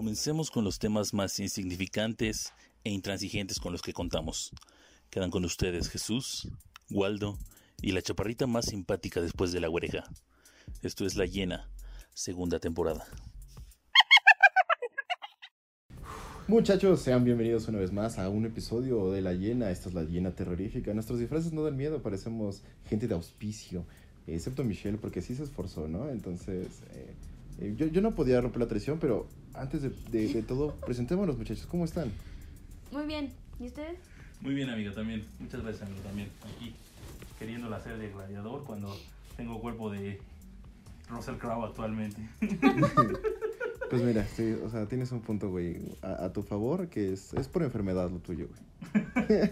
Comencemos con los temas más insignificantes e intransigentes con los que contamos. Quedan con ustedes Jesús, Waldo y la chaparrita más simpática después de la oreja. Esto es La Llena, segunda temporada. Muchachos, sean bienvenidos una vez más a un episodio de La Llena. Esta es La Llena terrorífica. Nuestros disfraces no dan miedo, parecemos gente de auspicio. Excepto Michelle, porque sí se esforzó, ¿no? Entonces, eh, eh, yo, yo no podía romper la tradición, pero antes de, de- de todo, presentémonos, muchachos. ¿Cómo están? Muy bien. ¿Y ustedes? Muy bien, amigo, también. Muchas gracias, amigo, también. Aquí, queriéndola hacer de gladiador cuando tengo cuerpo de Russell Crowe actualmente. Pues mira, sí, o sea, tienes un punto, güey, a, a tu favor, que es, es por enfermedad lo tuyo, güey.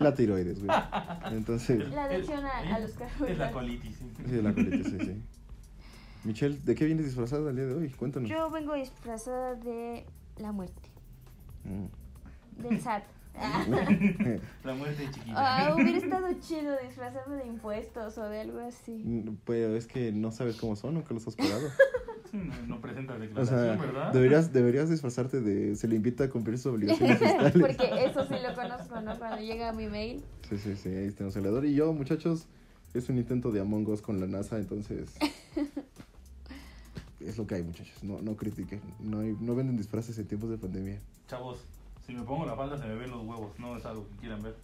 la tiroides, güey. Entonces, La adicción a, a los Es la carbohidratos. colitis. ¿sí? sí, la colitis, sí, sí. Michelle, ¿de qué vienes disfrazada el día de hoy? Cuéntanos. Yo vengo disfrazada de la muerte. Mm. Del SAT. La muerte chiquita. Ah, hubiera estado chido disfrazarme de impuestos o de algo así. Mm, Pero es que no sabes cómo son, nunca los has pagado. No, no presenta O declaración, sea, ¿verdad? deberías, deberías disfrazarte de... Se le invita a cumplir sus obligaciones fiscales. Porque eso sí lo conozco, ¿no? Cuando llega mi mail. Sí, sí, sí, ahí tenemos el helador. Y yo, muchachos, es un intento de Among Us con la NASA, entonces... es lo que hay, muchachos. No, no critiquen. No, hay- no venden disfraces en tiempos de pandemia. Chavos, si me pongo la falda se me ven los huevos. No es algo que quieran ver.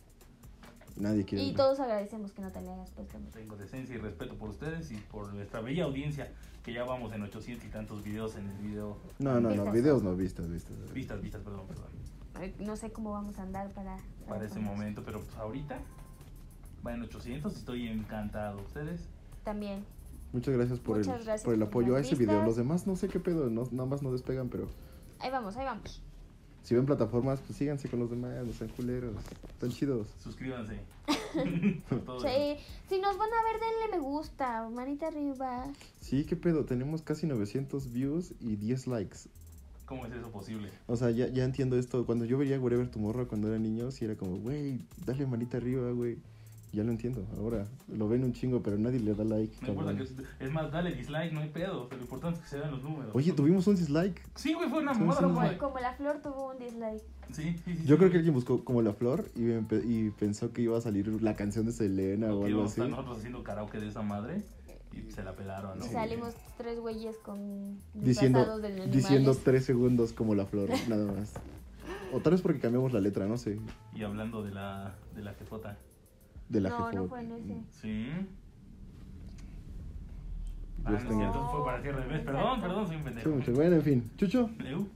Nadie quiere... Y ver. todos agradecemos que no te le hayas puesto. Tengo decencia y respeto por ustedes y por nuestra bella audiencia, que ya vamos en 800 y tantos videos en el video. No, no, no, Vistas. videos no, vistas, vistas. Vistas, vistas, perdón, perdón. No sé cómo vamos a andar para... Para ese ponernos. momento, pero pues ahorita va en 800 y estoy encantado. ¿Ustedes? También. Muchas gracias por, Muchas el, gracias por el apoyo a ese video. Los demás no sé qué pedo, no, nada más no despegan, pero... Ahí vamos, ahí vamos. Si ven plataformas, pues síganse con los demás, no sean culeros. Están chidos. Suscríbanse. Sí, si nos van a ver, denle me gusta, manita arriba. Sí, qué pedo, tenemos casi 900 views y 10 likes. ¿Cómo es eso posible? O sea, ya, ya entiendo esto. Cuando yo veía Wherever Tomorrow cuando era niño, sí era como, güey, dale manita arriba, güey. Ya lo entiendo. Ahora lo ven un chingo, pero nadie le da like. No importa que es, es más, dale dislike, no hay pedo. Pero lo importante es que se vean los números. Oye, tuvimos un dislike. Sí, güey, fue una sí, güey. Como, la flor tuvo un dislike. Sí, sí, sí. Yo sí. creo que alguien buscó como la flor y, empe- y pensó que iba a salir la canción de Selena o Que algo así. nosotros haciendo karaoke de esa madre y se la pelaron, ¿no? Sí. Salimos tres güeyes con Diciendo, de diciendo tres segundos como la flor, nada más. O tal vez porque cambiamos la letra, no sé. Y hablando de la, de la jefota. De la No, no fue en ese. Sí. Yo Ah, no tengo- cierto, fue para cierre de mes. Perdón, perdón, soy un Sí, pendejo. mucho. Bueno, en fin. Chucho,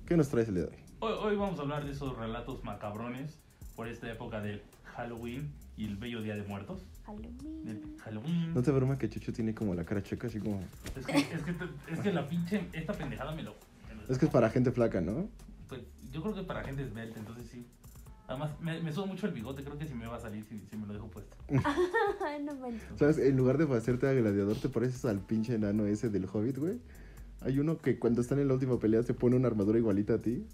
¿qué nos traes el día de hoy? Hoy, hoy vamos a hablar de esos relatos macabrones por esta época del Halloween y el bello Día de Muertos. Halloween. No te broma que Chucho tiene como la cara checa, así como... Es, que, es, que, es que la pinche, esta pendejada me lo... me lo- Es que es para gente flaca, ¿no? Pues, yo creo que para gente esbelta, entonces sí. Además, me, me subo mucho el bigote, creo que si me va a salir si, si me lo dejo puesto. Ay, no manches. ¿Sabes? En lugar de hacerte a gladiador, te pareces al pinche enano ese del Hobbit, güey. Hay uno que cuando están en la última pelea se pone una armadura igualita a ti.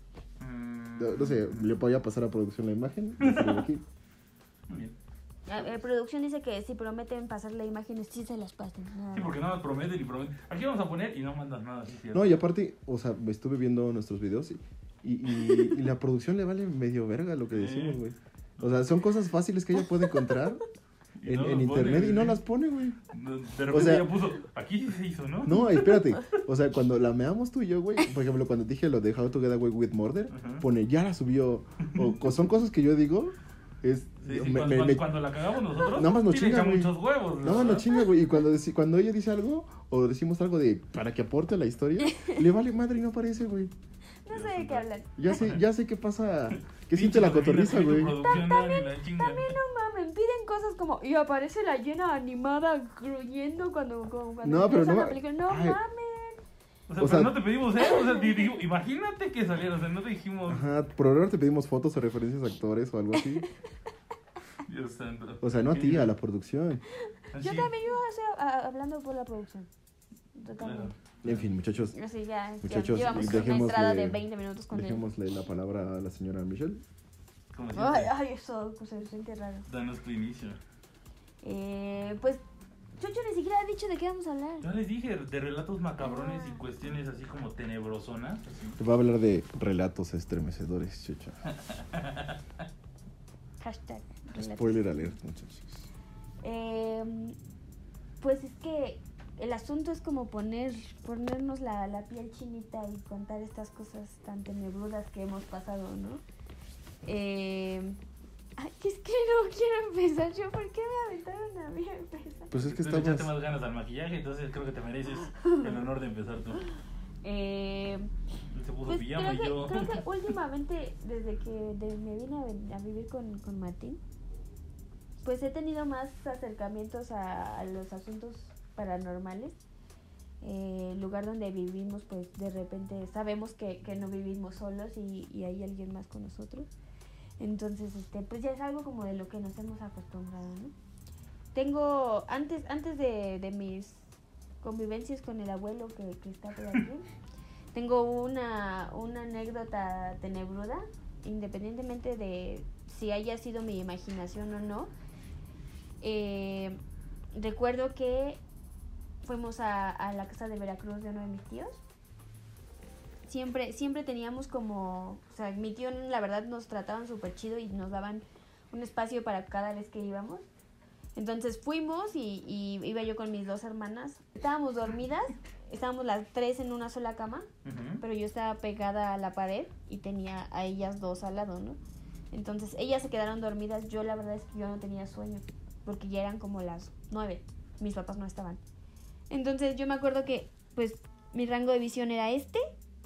Mm, No, no sé, le voy a pasar a producción la imagen. Ya se ve aquí. Muy bien. A ver, producción dice que si prometen pasarle imágenes, sí se las nada Sí, porque nada más prometen y prometen. Aquí vamos a poner y no mandas nada, sí. No, y aparte, o sea, me estuve viendo nuestros videos y, y, y- y la producción le vale medio verga lo que decimos, güey. O sea, son cosas fáciles que ella puede encontrar en, no en las pone, internet y no las pone, güey. No, De repente sea- ya puso, aquí sí se hizo, ¿no? No, espérate. O sea, cuando la meamos tú y yo, güey, por ejemplo, cuando dije lo de How to Get Away with Murder, Ajá. pone, ya la subió. O son cosas que yo digo, es... Sí, sí, me- cuando, me- cuando- me- cuando la cagamos nosotros, Nada más nos chinga, muchos huevos. No, no ¿verdad? chinga, güey. Y cuando, deci- cuando ella dice algo, o decimos algo de para que aporte a la historia, le vale madre y no aparece, güey. No sé de qué hablan. Ya sé, ya sé qué pasa, qué siente la cotorriza, güey. chinga. También no mames, piden cosas como. Y aparece la llena animada gruñendo cuando, cuando No, pero no la ma- película. No Ay. mames. O sea, O pero no te pedimos eso, o sea, di- digo, imagínate que saliera, o sea, no te dijimos, Ajá, por ahora te pedimos fotos o referencias a actores o algo así. Dios santo. O sea, no a ti, a la producción. Así, Yo también, yo o sea, a- hablando por la producción. Totalmente. Claro. En fin, muchachos, Así ya, ya Muchachos, llevamos una dejémosle- entrada de 20 minutos con él. dejémosle la palabra a la señora Michelle. Ay, ay, eso pues, se siente raro. danos tu inicio. Eh, pues Chocho ni siquiera ha dicho de qué vamos a hablar. Yo les dije de relatos macabrones y cuestiones así como tenebrosonas. así. Te va a hablar de relatos estremecedores, chucha. Hashtag. relatos. Spoiler alert, muchachos. Eh, pues es que el asunto es como poner, ponernos la, la piel chinita y contar estas cosas tan tenebrudas que hemos pasado, ¿no? Eh, ay, es que no quiero empezar yo. ¿Por qué me aventaron a mí a empezar? Pues es que Tú le echaste estamos... más ganas al maquillaje, entonces creo que te mereces el honor de empezar tú. Eh, se puso pues pijama creo, y yo. creo que últimamente, desde que de- me vine a, ven- a vivir con, con Martín, pues he tenido más acercamientos a, a los asuntos paranormales. Eh, el lugar donde vivimos, pues de repente sabemos que, que no vivimos solos y, y hay alguien más con nosotros. Entonces, este, pues ya es algo como de lo que nos hemos acostumbrado, ¿no? Tengo, antes, antes de, de mis convivencias con el abuelo que, que está por aquí, tengo una, una anécdota tenebruda, independientemente de si haya sido mi imaginación o no. Eh, recuerdo que fuimos a, a la casa de Veracruz de uno de mis tíos. Siempre, siempre teníamos como, o sea, mi tío la verdad nos trataban súper chido y nos daban un espacio para cada vez que íbamos. Entonces fuimos y, y iba yo con mis dos hermanas. Estábamos dormidas, estábamos las tres en una sola cama, pero yo estaba pegada a la pared y tenía a ellas dos al lado, ¿no? Entonces ellas se quedaron dormidas, yo la verdad es que yo no tenía sueño, porque ya eran como las nueve, mis papás no estaban. Entonces yo me acuerdo que pues mi rango de visión era este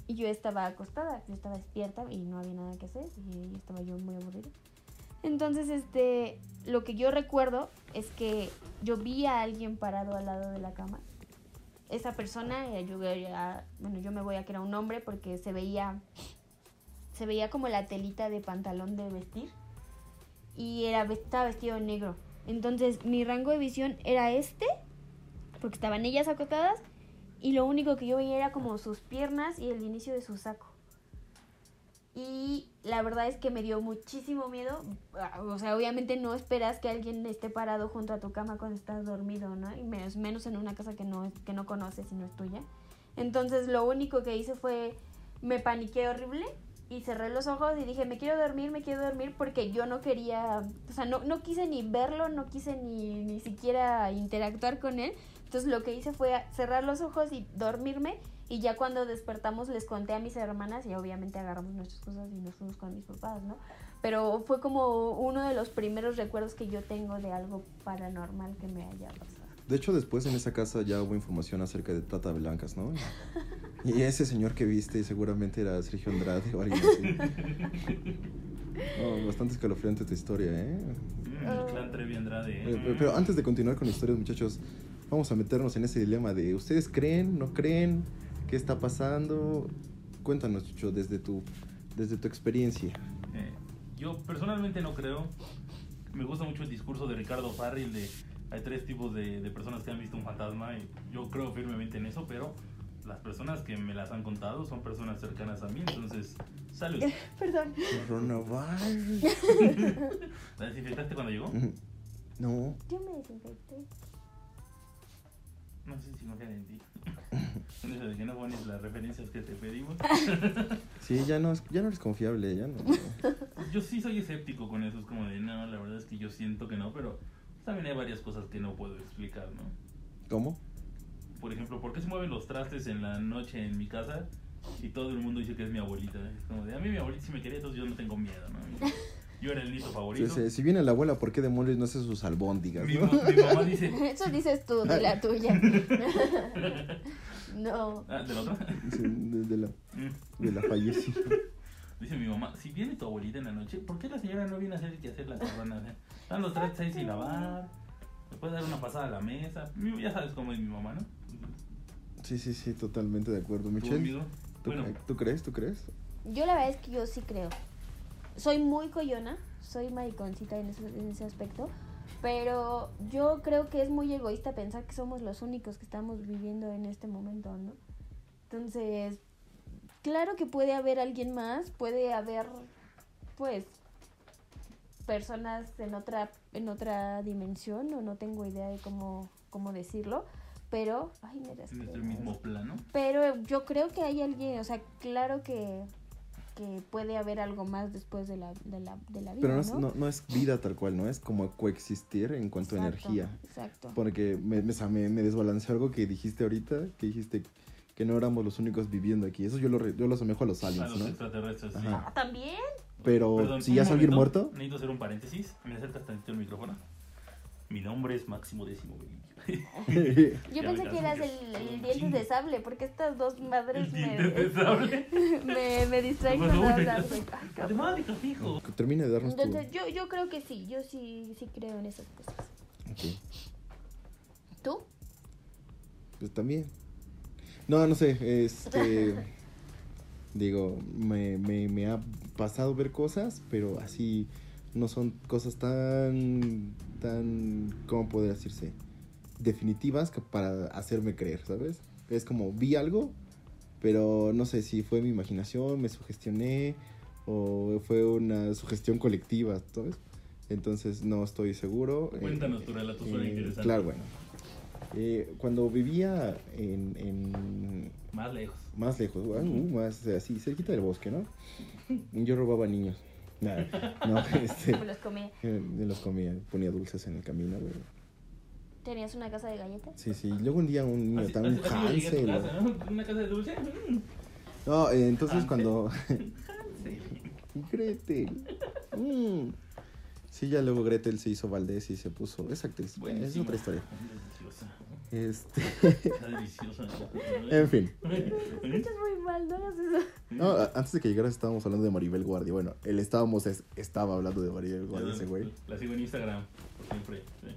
y yo estaba acostada, yo estaba despierta y no había nada que hacer y estaba yo muy aburrida. Entonces, este, lo que yo recuerdo es que yo vi a alguien parado al lado de la cama. Esa persona, yo, bueno, yo me voy a que era un hombre porque se veía, se veía como la telita de pantalón de vestir y era, estaba vestido negro. Entonces, mi rango de visión era este, porque estaban ellas acostadas y lo único que yo veía era como sus piernas y el inicio de su saco. Y la verdad es que me dio muchísimo miedo. O sea, obviamente no esperas que alguien esté parado junto a tu cama cuando estás dormido, ¿no? Y menos, menos en una casa que no, que no conoces y no es tuya. Entonces lo único que hice fue, me paniqué horrible y cerré los ojos y dije, me quiero dormir, me quiero dormir porque yo no quería, o sea, no, no quise ni verlo, no quise ni, ni siquiera interactuar con él. Entonces lo que hice fue cerrar los ojos y dormirme y ya cuando despertamos les conté a mis hermanas y obviamente agarramos nuestras cosas y nos fuimos con mis papás, ¿no? Pero fue como uno de los primeros recuerdos que yo tengo de algo paranormal que me haya pasado. De hecho, después en esa casa ya hubo información acerca de trata blancas, ¿no? Y ese señor que viste seguramente era Sergio Andrade o alguien así. No, bastante escalofriante tu historia, ¿eh? Mm, el clan Trevi Andrade. Eh, ¿eh? Pero, pero antes de continuar con historias, muchachos, vamos a meternos en ese dilema de ¿ustedes creen, no creen? ¿Qué está pasando? Cuéntanos, Chucho, desde tu, desde tu experiencia. Eh, yo personalmente no creo. Me gusta mucho el discurso de Ricardo Farril de hay tres tipos de, de personas que han visto un fantasma y yo creo firmemente en eso, pero las personas que me las han contado son personas cercanas a mí, entonces salud. Perdón. Coronavirus. ¿La desinfectaste cuando llegó? No, Yo me desinfecté. No sé si confían en ti. Eso de que no pones las referencias que te pedimos. sí, ya no, es- ya no eres confiable, ya no. Yo sí soy escéptico con eso, es como de no, la verdad es que yo siento que no, pero también hay varias cosas que no puedo explicar, ¿no? ¿Cómo? Por ejemplo, ¿por qué se mueven los trastes en la noche en mi casa? Y todo el mundo dice que es mi abuelita. Es como de, a mí mi abuelita sí me quería, entonces yo no tengo miedo, ¿no? Yo era el nieto Sí, favorito. sí, si viene la abuela, ¿por qué demonios no hace sus albóndigas? Mi, no? mi mamá dice... Eso dices tú de la tuya. no. Ah, ¿de la otra? Sí, de, de la, Mm. de la fallecida. Dice mi mamá, si viene tu abuelita en la noche, ¿por qué la señora no viene a hacer que hacer la sea, Dan los trastes ahí sin lavar, puede dar una pasada a la mesa. Ya sabes cómo es mi mamá, ¿no? Sí, sí, sí, totalmente de acuerdo. ¿Tú, Michelle? ¿tú, Bueno, ¿tú crees? ¿Tú crees? Yo la verdad es que yo sí creo. Soy muy coyona, soy mariconcita en ese, en ese aspecto, pero yo creo que es muy egoísta pensar que somos los únicos que estamos viviendo en este momento, ¿no? Entonces, claro que puede haber alguien más, puede haber, pues, personas en otra, en otra dimensión, o no tengo idea de cómo, cómo decirlo, pero, ay, me En este mismo plano. Pero yo creo que hay alguien, o sea, claro que, que puede haber algo más después de la, de la, de la vida, Pero no ¿no? es, no, no es vida tal cual, ¿no? Es como coexistir en cuanto a energía. Exacto. Porque me, me, desbalanceó algo que dijiste ahorita, que dijiste que no éramos los únicos viviendo aquí. Eso yo lo, yo lo asemejo a los A aliens, los ¿no? extraterrestres, sí. Ajá. Ah, También. Pero Perdón, si ya es alguien muerto, Necesito hacer un paréntesis. ¿Me acercas tantito el micrófono? Mi nombre es Máximo Décimo Belillo. Yo pensé que eras el, el dientes de sable, porque estas dos madres me, de sable. me, me distraen de- ay, cabrón. Matemática, fijo. que termine de darnos tu... Entonces, yo, yo creo que sí, yo sí, sí creo en esas cosas. ¿Tú? pues también. No, no sé, este... digo, me, me, me ha pasado ver cosas, pero así no son cosas tan, tan, ¿cómo podría decirse? Definitivas que para hacerme creer, ¿sabes? Es como, vi algo, pero no sé si fue mi imaginación, me sugestioné o fue una sugestión colectiva, ¿sabes? Entonces no estoy seguro. Eh, Cuéntanos tu relato, suena eh, interesante. Claro, bueno. Eh, cuando vivía en, en Más lejos. más lejos, uh, más así, cerquita del bosque, ¿no? Yo robaba niños. Nada, no, este, los comí. eh, los comía, ponía dulces en el camino, güey. ¿Tenías una casa de galletas? Sí, sí. Luego un día un niño, Así, estaba un Hansel. o- casa, ¿no? ¿Una casa de dulce? Mm, No, eh, entonces Hansel. cuando... Hansel. Gretel. Mm. Sí, ya luego Gretel se hizo Valdés y se puso... Es actriz, es otra historia. Deliciosa. Este, Está deliciosa. en fin. Escuchas muy mal, no hagas eso. No, a- antes de que llegaras estábamos hablando de Maribel Guardia. Bueno, él estábamos, es- estaba hablando de Maribel Guardia, ese güey. La sigo en Instagram, por siempre. sí.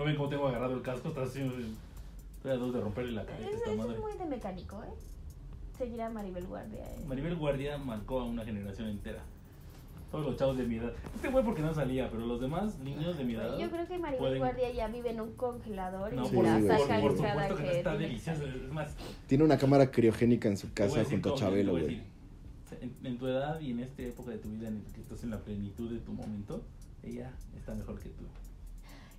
¿No ven cómo tengo agarrado el casco? Está haciendo... Estoy a dos de romperle la cabeza Eso, esta eso madre. es muy de mecánico, ¿eh? Seguir a Maribel Guardia. ¿eh? Maribel Guardia marcó a una generación entera. Todos los chavos de mi edad. Este güey porque no salía, pero los demás niños de mi edad. Yo creo que Maribel pueden- Guardia ya vive en un congelador No, y Sí, por, la por, sacan por cada supuesto que, no que está delicioso. Es más, Tiene una cámara criogénica en su casa junto a Chabelo, güey. En, en tu edad y en esta época de tu vida en la que estás en la plenitud de tu momento, ella está mejor que tú.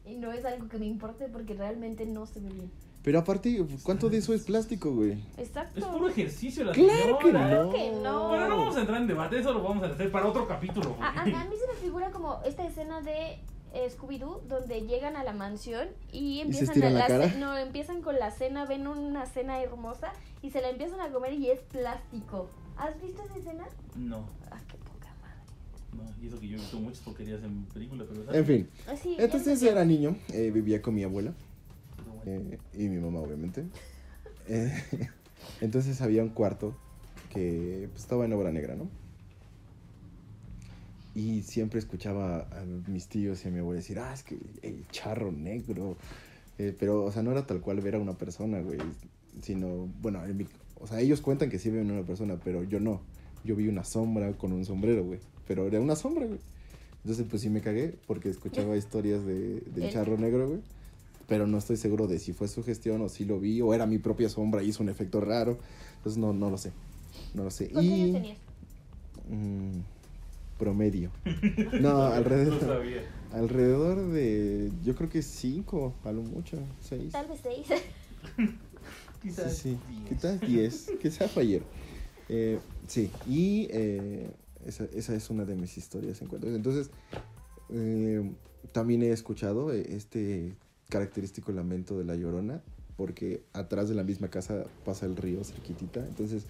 Y no es algo que me importe porque realmente no se ve bien. Pero aparte, ¿cuánto de eso es plástico, güey? Exacto. Es puro ejercicio la Claro que no. que no. Bueno, no vamos a entrar en debate, eso lo vamos a hacer para otro capítulo. A, a- mí se me figura como esta escena de eh, Scooby-Doo donde llegan a la mansión y empiezan a la cara? ce- no empiezan con la cena, ven una cena hermosa y se la empiezan a comer y es plástico. ¿Has visto esa escena? No, Ah, qué. Y eso que yo he visto muchas porquerías en películas, pero... En fin, Ah, sí, entonces era niño, eh, vivía con mi abuela eh, y mi mamá, obviamente. Eh, entonces había un cuarto que pues, estaba en obra negra, ¿no? Y siempre escuchaba a mis tíos y a mi abuela decir, ah, es que el charro negro. Eh, pero, o sea, no era tal cual ver a una persona, güey. Sino, bueno, en mi- o sea, ellos cuentan que sí ven a una persona, pero yo no. Yo vi una sombra con un sombrero, güey. Pero era una sombra, güey. Entonces, pues sí me cagué porque escuchaba historias de, del El- charro negro, güey. Pero no estoy seguro de si fue su gestión o si lo vi o era mi propia sombra y hizo un efecto raro. Entonces, no, no lo sé. No lo sé. ¿Cuántos y... años tenías? Mm, promedio. No, No alrededor, sabía. alrededor de, yo creo que cinco, a lo mucho, seis. Tal vez seis. Sí, Quizás sí, diez. quizás diez, quizás fue ayer. Eh, sí, y eh, esa, esa es una de mis historias en cuanto Entonces, eh, también he escuchado este característico lamento de la llorona, porque atrás de la misma casa pasa el río cerquitita. Entonces,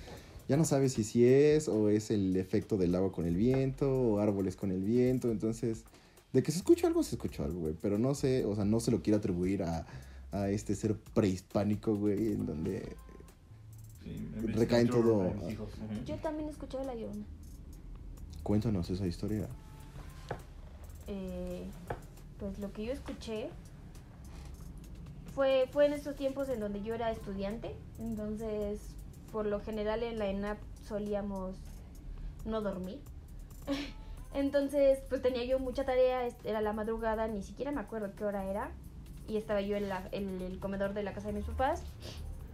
ya no sabes si sí es o es el efecto del agua con el viento o árboles con el viento. Entonces, de que se escucha algo, se escucha algo, güey. Pero no sé, o sea, no se lo quiero atribuir a, a este ser prehispánico, güey, en donde Sí, me recae en escucho todo. Yo también escuchaba la llorona. Cuéntanos esa historia. Eh, pues lo que yo escuché fue, fue en estos tiempos en donde yo era estudiante. Entonces, por lo general en la ENAP solíamos no dormir. Entonces, pues tenía yo mucha tarea, era la madrugada, ni siquiera me acuerdo qué hora era. Y estaba yo en, la- en el comedor de la casa de mis papás.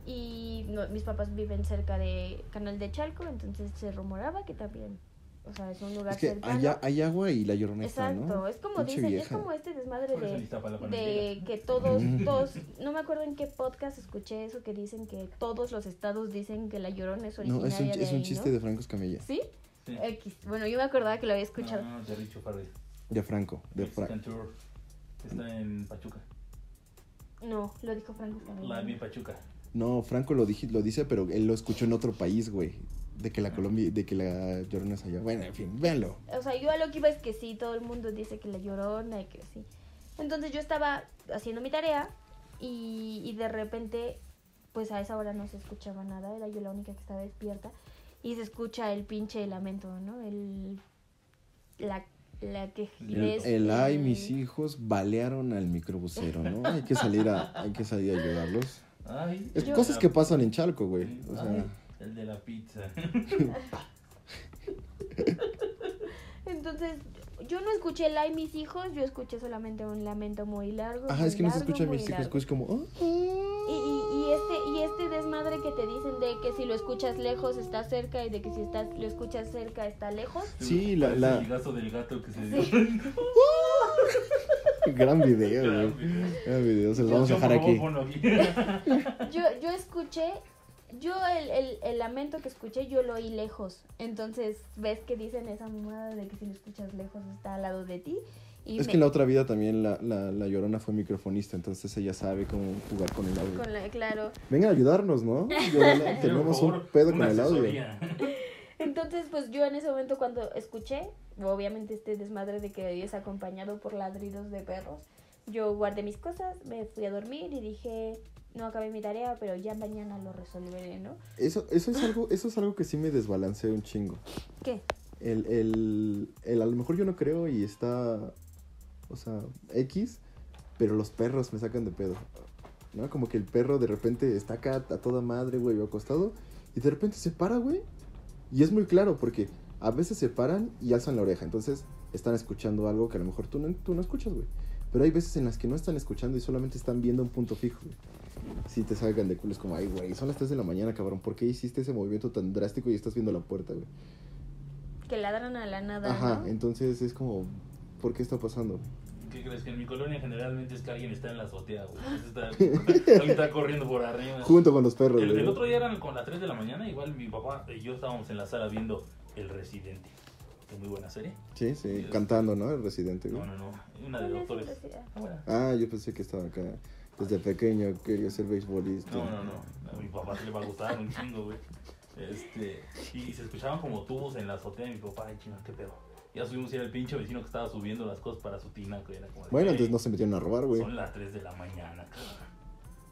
Y no- mis papás viven cerca de Canal de Chalco, entonces se rumoraba que también O sea, es un lugar Es que cercano. hay, hay agua y la llorona está, Exacto, ¿no? es como dicen, es como este desmadre de, no que todos, todos, no me acuerdo en qué podcast escuché eso que dicen que todos los estados dicen que la llorona es No, originaria es un, de es un ahí, chiste ¿no? de Franco Escamilla. ¿Sí? Sí. X. Bueno, yo me acordaba que lo había escuchado. No, no, de Richo Farrell. De Franco. De Fra- Mexican Tour. Está en Pachuca. No, lo dijo Franco Escamilla. La vi en Pachuca. No, Franco lo, dije, lo dice, pero él lo escuchó en otro país, güey. De que la Colombia, de que la llorona es allá. Bueno, en fin, véanlo. O sea, yo a lo que iba es que sí, todo el mundo dice que la llorona y que sí. Entonces yo estaba haciendo mi tarea y, y de repente, pues a esa hora no se escuchaba nada, era yo la única que estaba despierta. Y se escucha el pinche lamento, ¿no? El. La, la que. El, es el ay, mis hijos balearon al microbusero, ¿no? Hay que salir a, hay que salir a ayudarlos. Ay, Es Yo- cosas que pasan en Chalco, güey. O ay, sea, el de la pizza. Entonces, yo no escuché el ay, mis hijos, yo escuché solamente un lamento muy largo. ajá, muy es que no se escucha muy mis hijos, es como. ah, Y, y, y este y este desmadre que te dicen de que si lo escuchas lejos está cerca y de que si estás lo escuchas cerca está lejos. Sí, la- la- El gato del gato que se dio. Gran video, Gran video. Gran video, se los Yo, vamos a dejar aquí. Yo yo escuché yo el, el, el lamento que escuché yo lo oí lejos. Entonces, ves que dicen esa mamada de que si lo escuchas lejos está al lado de ti y Es me- que en la otra vida también la, la, la llorona fue microfonista, entonces ella sabe cómo jugar con el audio. con la- claro. Vengan a ayudarnos, ¿no? Llorona, tenemos un pedo con el audio. Entonces, pues yo en ese momento cuando escuché, obviamente este desmadre de que es acompañado por ladridos de perros, yo guardé mis cosas, me fui a dormir y dije, no acabé mi tarea, pero ya mañana lo resolveré, ¿no? Eso, eso es algo, eso es algo que sí me desbalancea un chingo. ¿Qué? El, el, el a lo mejor yo no creo y está, o sea, X, pero los perros me sacan de pedo. ¿No? Como que el perro de repente está acá a toda madre, güey, acostado, y de repente se para, güey. Y es muy claro porque a veces se paran y alzan la oreja, entonces están escuchando algo que a lo mejor tú no, tú no escuchas, güey. Pero hay veces en las que no están escuchando y solamente están viendo un punto fijo, güey. Si te salgan de culo, es como, ay, güey, son las 3 de la mañana, cabrón. ¿Por qué hiciste ese movimiento tan drástico y estás viendo la puerta, güey? Que ladran a la nada, Ajá, ¿no? entonces es como, ¿por qué está pasando? ¿Qué crees? Que en mi colonia generalmente es que alguien está en la azotea, güey. Está, alguien está corriendo por arriba. Junto con los perros, El, güey. el otro día eran con las 3 de la mañana, igual mi papá y yo estábamos en la sala viendo El Residente. Que muy buena serie. Sí, sí, cantando, ¿no? El residente, güey. No, no, no. Una de ¿Cuál es doctores. Ah. Ah, yo pensé que estaba acá. Desde pequeño quería ser beisbolista. No, no, no. A mi papá se le va a gustar un chingo, güey. Este, y se escuchaban como tubos en la azotea y mi papá, ay, chino, qué pedo. Ya subimos y era el pinche vecino que estaba subiendo las cosas para su tina, que era como de, Bueno, "Ey, entonces no se metieron a robar, güey. Son las 3 de la mañana, cabrón.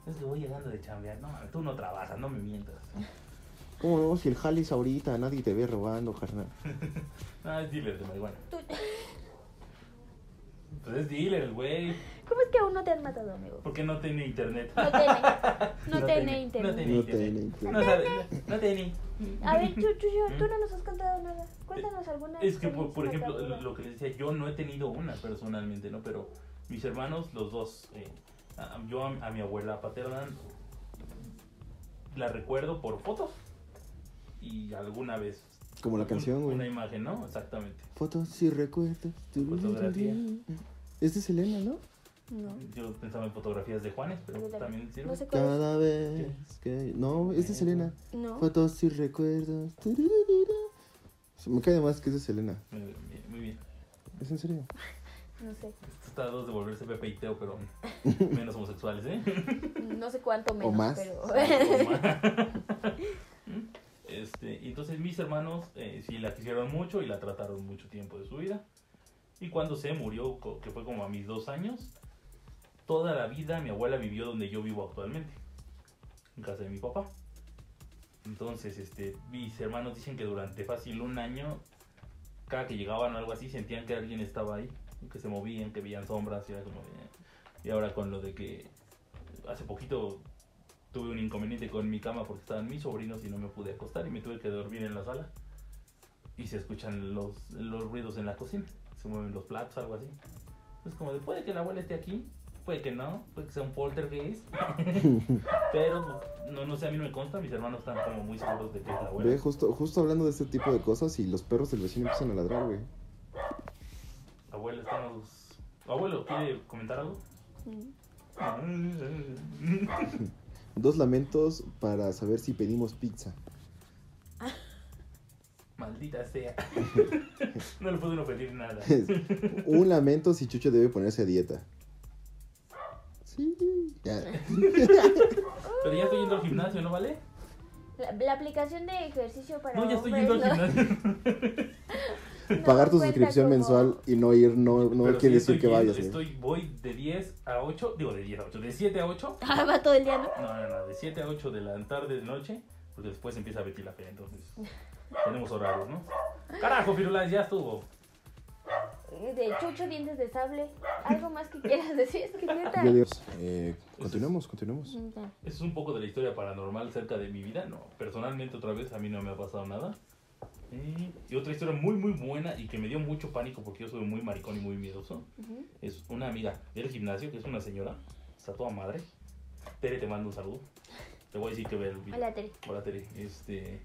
Es que voy llegando de chambear. No, tú no trabajas, no me mientas. ¿Cómo no? Si el Jalis ahorita nadie te ve robando, carnal. Ah, es dealer de marihuana. Tú- es dealer, el güey. ¿Cómo es que aún no te han matado, amigo? ¿Por qué no tiene internet? No tiene, no, No tiene internet. no tiene. No tiene internet. No sabe, no tiene. A ver, Chucho, tú no nos has contado nada. Cuéntanos alguna Es que, por, por ejemplo, lo que les decía, yo no he tenido una personalmente, ¿no? Pero mis hermanos, los dos, eh, a- yo a, a mi abuela paterna la recuerdo por fotos y alguna vez. Como la un- canción, güey. Una imagen, ¿no? Exactamente. Fotos y recuerdos. Fotografía. Es de Selena, ¿no? No. Yo pensaba en fotografías de Juanes, pero también. sirve. No sé cuál es. Cada vez que... No, es de Selena. No. Fotos y recuerdos. Se me cae más que es de Selena. Muy bien, muy bien. ¿Es en serio? No sé. Está a dos de volverse Pepe y Teo, pero menos homosexuales, ¿eh? No sé cuánto menos, más. pero... Este, y entonces mis hermanos eh, sí la quisieron mucho y la trataron mucho tiempo de su vida. Y cuando se murió, que fue como a mis dos años, toda la vida mi abuela vivió donde yo vivo actualmente, en casa de mi papá. Entonces, este, mis hermanos dicen que durante fácil un año, cada que llegaban o algo así, sentían que alguien estaba ahí, que se movían, que veían sombras, y era como Y ahora con lo de que hace poquito tuve un inconveniente con mi cama porque estaban mis sobrinos y no me pude acostar y me tuve que dormir en la sala. Y se escuchan los, los ruidos en la cocina, se mueven los platos, algo así. Es como de, puede que la abuela esté aquí, puede que no, puede que sea un poltergeist. Pero no, no sé, a mí no me consta, mis hermanos están como muy seguros de que es la abuela. Ve, justo, justo hablando de este tipo de cosas y los perros del vecino empiezan a ladrar, güey. Abuelo, estamos... Abuelo, ¿quiere comentar algo? Dos lamentos para saber si pedimos pizza. Maldita sea. no le puedo pedir nada. Un lamento si Chucho debe ponerse a dieta. Sí, ya. Pero ya estoy yendo al gimnasio, ¿no vale? La, la aplicación de ejercicio para No, ya estoy hombres, yendo al gimnasio. No Pagar tu suscripción como- mensual y no ir no, no quiere sí decir que vayas, güey. Estoy, voy de 10 a 8, digo de 10 a 8, de 7 a 8. Ah, va todo el día, ¿no? No, no, no, de 7 a 8 de la tarde de noche, porque después empieza Betty la Fea, entonces tenemos horarios, ¿no? Carajo, Firulais, ya estuvo. De chucho, dientes de sable. ¿Algo más que quieras decir? Es que neta. Digo, eh, continuemos, continuemos. Eso es un poco de la historia paranormal cerca de mi vida, no, personalmente otra vez a mí no me ha pasado nada. Y, otra historia muy muy buena y que me dio mucho pánico porque yo soy muy maricón y muy miedoso. Ujú. Es una amiga del gimnasio, que es una señora, está toda madre. Tere, te mando un saludo. Te voy a decir que ve el video. Hola, Tere. Hola Tere, este,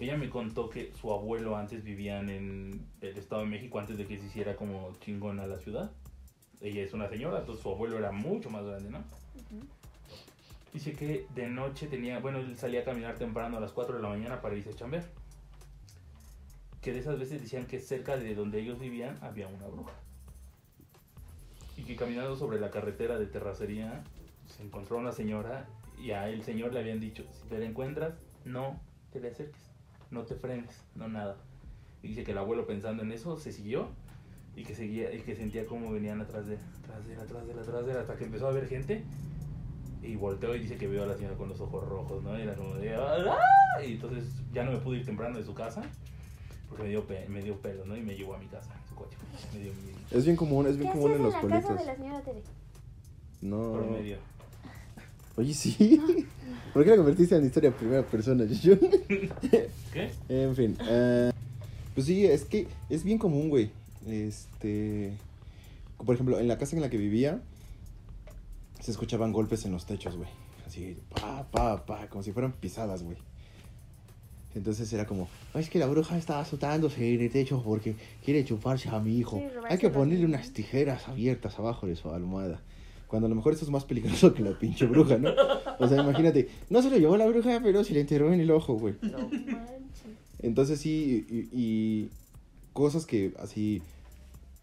ella me contó que su abuelo antes vivían en el Estado de México antes de que se hiciera como chingona la ciudad. Ella es una señora, entonces su abuelo era mucho más grande, ¿no? Ujú. Dice que de noche tenía, bueno, él salía a caminar temprano a las 4 de la mañana para irse a chambear. Que de esas veces decían que cerca de donde ellos vivían había una bruja. Y que caminando sobre la carretera de terracería se encontró una señora y a el señor le habían dicho, si te la encuentras, no te le acerques, no te frenes, no nada. Y dice que el abuelo pensando en eso se siguió y que seguía y que sentía como venían atrás de él, atrás de él, atrás de él, atrás de él, hasta que empezó a ver gente y volteó y dice que vio a la señora con los ojos rojos, ¿no? Y era como de ¡Ah! Y entonces ya no me pude ir temprano de su casa porque me dio, pe- me dio pelo, ¿no? Y me llevó a mi casa, en su coche. Me dio mi Es bien común, es ¿Qué bien común hacías en los pueblitos. de la señora Tere? No. promedio. Oye, sí. ¿Por qué la convertiste en historia primera persona? ¿Qué? En fin. eh, pues sí, es que es bien común, güey. Este. Por ejemplo, en la casa en la que vivía, se escuchaban golpes en los techos, güey. Así, pa, pa, pa, como si fueran pisadas, güey. Entonces era como, "Ay, es que la bruja está azotándose en el techo porque quiere chuparse a mi hijo. Hay que ponerle niños". unas tijeras abiertas abajo de su almohada. Cuando a lo mejor eso es más peligroso que la pinche bruja, ¿no? O sea, imagínate, no se lo llevó la bruja, pero se le enterró en el ojo, güey. No manches. Entonces sí, y, y cosas que así,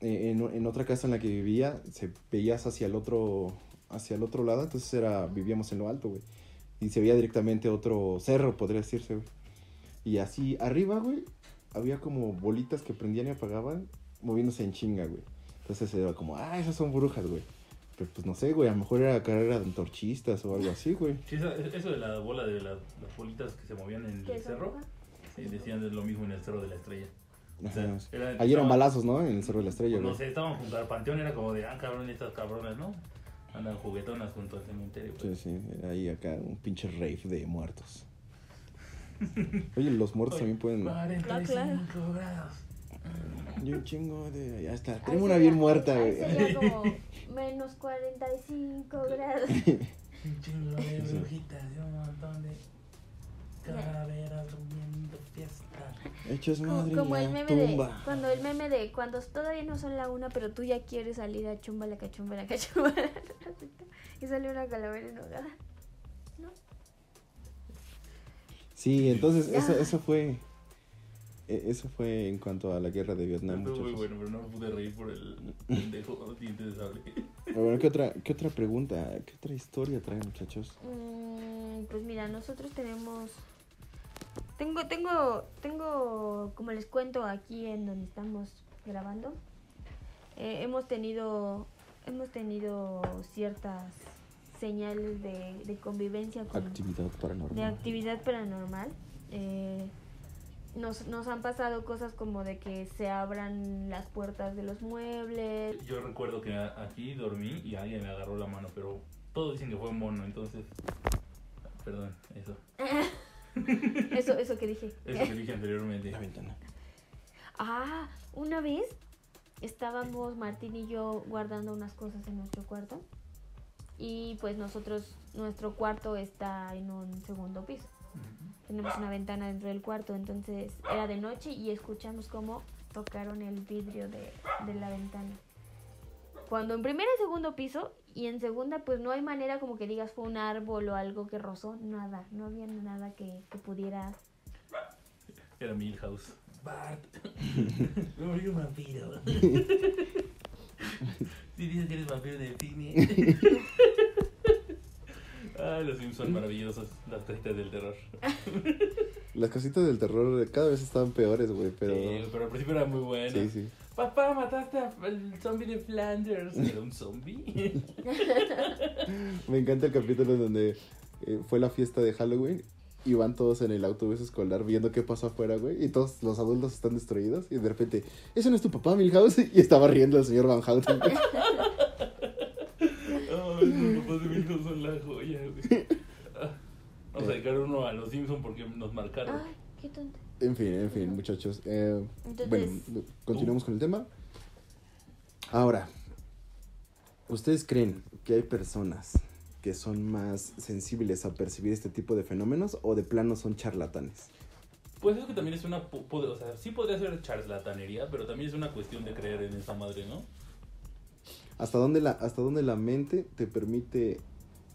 eh, en, en otra casa en la que vivía, se veías hacia el otro, hacia el otro lado, entonces era, vivíamos en lo alto, güey. Y se veía directamente otro cerro, podría decirse, güey. Y así, arriba, güey, había como bolitas que prendían y apagaban, moviéndose en chinga, güey. Entonces era como, ah, esas son brujas, güey. Pero pues no sé, güey, a lo mejor era carrera de antorchistas o algo así, güey. Sí, eso de la bola de la- las bolitas que se movían en ¿Qué el cerro, sí, decían lo mismo en el cerro de la estrella. O sea, era- Ahí eran balazos, ¿no? En el Cerro de la Estrella, No güey. sé, estaban junto al panteón, era como de, ah, cabrón, estas cabronas, ¿no? Andan juguetonas junto al cementerio. Sí, pues. sí, ahí acá un pinche rave de muertos. Oye, los muertos también pueden. 45 grados. Y un chingo de. Ya está. Ahí Tenemos una bien muerta, güey. Sería como menos 45 grados. Un chingo de brujitas y un montón de calaveras durmiendo fiesta. Hechos Como, madre como en el meme de tumba. cuando el meme de cuando todavía no son la una pero tú ya quieres salir a chumba la cachumba la cachumba y sale una calavera enojada. Sí, entonces eso, eso fue. E- Eso fue en cuanto a la guerra de Vietnam, Estuvo muy bueno, pero no me pude reír por el pendejo diente de sable. A ver, ¿qué otra, ¿qué otra pregunta? ¿Qué otra historia traen, muchachos? Mm, pues mira, nosotros tenemos tengo tengo tengo como les cuento aquí en donde estamos grabando eh, hemos tenido hemos tenido ciertas señales de, de convivencia con Actividad paranormal. de actividad paranormal. Eh, nos, nos han pasado cosas como de que se abran las puertas de los muebles. Yo recuerdo que aquí dormí y alguien me agarró la mano, pero todos dicen que fue un mono, entonces. Perdón, eso. Eso, eso que dije. Eso que dije anteriormente. La ventana. Ah, una vez estábamos Martín y yo guardando unas cosas en nuestro cuarto Y pues nosotros, nuestro cuarto está en un segundo piso. Tenemos una ventana dentro del cuarto, entonces era de noche y escuchamos cómo tocaron el vidrio de, de la ventana. Cuando en primer y segundo piso y en segunda pues no hay manera como que digas fue un árbol o algo que rozó, nada, no había nada que, que pudiera... Era Milhouse. Bart. Me morí un vampiro. Si dices que eres vampiro de cine. Ah, los Sims son maravillosos. Las casitas del terror. Las casitas del terror cada vez estaban peores, güey, pero... Sí, pero al principio era muy bueno. Sí, sí. Papá, mataste al zombie de Flanders. ¿Era un zombie? Me encanta el capítulo donde eh, fue la fiesta de Halloween y van todos en el autobús escolar viendo qué pasó afuera, güey. Y todos los adultos están destruidos. Y de repente, ¿ese no es tu papá, Milhouse? Y estaba riendo el señor Van Houten. los papás de Milhouse son la joya, güey. Ah, Vamos a dedicar uno a los Simpsons porque nos marcaron. Ay, qué tonto. En fin, en fin, muchachos. Eh, Entonces- bueno, continuamos con el tema. Ahora, ¿ustedes creen que hay personas que son más sensibles a percibir este tipo de fenómenos o de plano son charlatanes? Pues es que también es una. O sea, sí podría ser charlatanería, pero también es una cuestión de creer en esa madre, ¿no? ¿Hasta dónde la, hasta dónde la mente te permite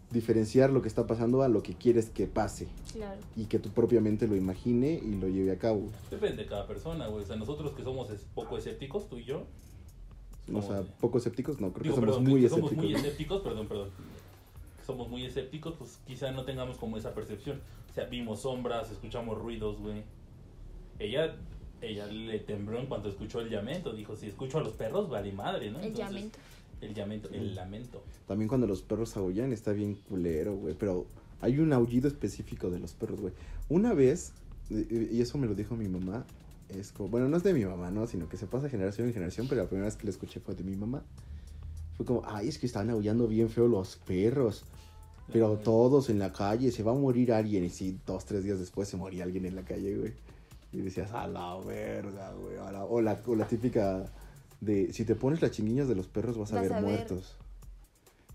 diferenciar lo que está pasando a lo que quieres que pase? Claro. Y que tu propia mente lo imagine y lo lleve a cabo. Depende de cada persona, güey. O sea, nosotros que somos es- poco escépticos, tú y yo. O sea, somos- poco escépticos, no, creo Digo, que somos perdón, muy que somos escépticos. muy ¿no? escépticos, perdón, perdón. Somos muy escépticos, pues quizá no tengamos como esa percepción. O sea, vimos sombras, escuchamos ruidos, güey. Ella, ella le tembló en cuanto escuchó el llamento. Dijo, si escucho a los perros, vale madre, ¿no? El Entonces, llamento. El llamento, el lamento. También cuando los perros aullan está bien culero, güey. Pero hay un aullido específico de los perros, güey. Una vez, y eso me lo dijo mi mamá, es como, bueno, no es de mi mamá, ¿no? Sino que se pasa generación en generación, pero la primera vez que lo escuché fue de mi mamá. Fue como, ay, es que están aullando bien feo los perros. Pero todos en la calle, se va a morir alguien. Y sí, dos, tres días después se moría alguien en la calle, güey. Y decías, a la verga, güey. O, la, o la típica de, si te pones las chinguillas de los perros vas a Vas ver a ver. muertos.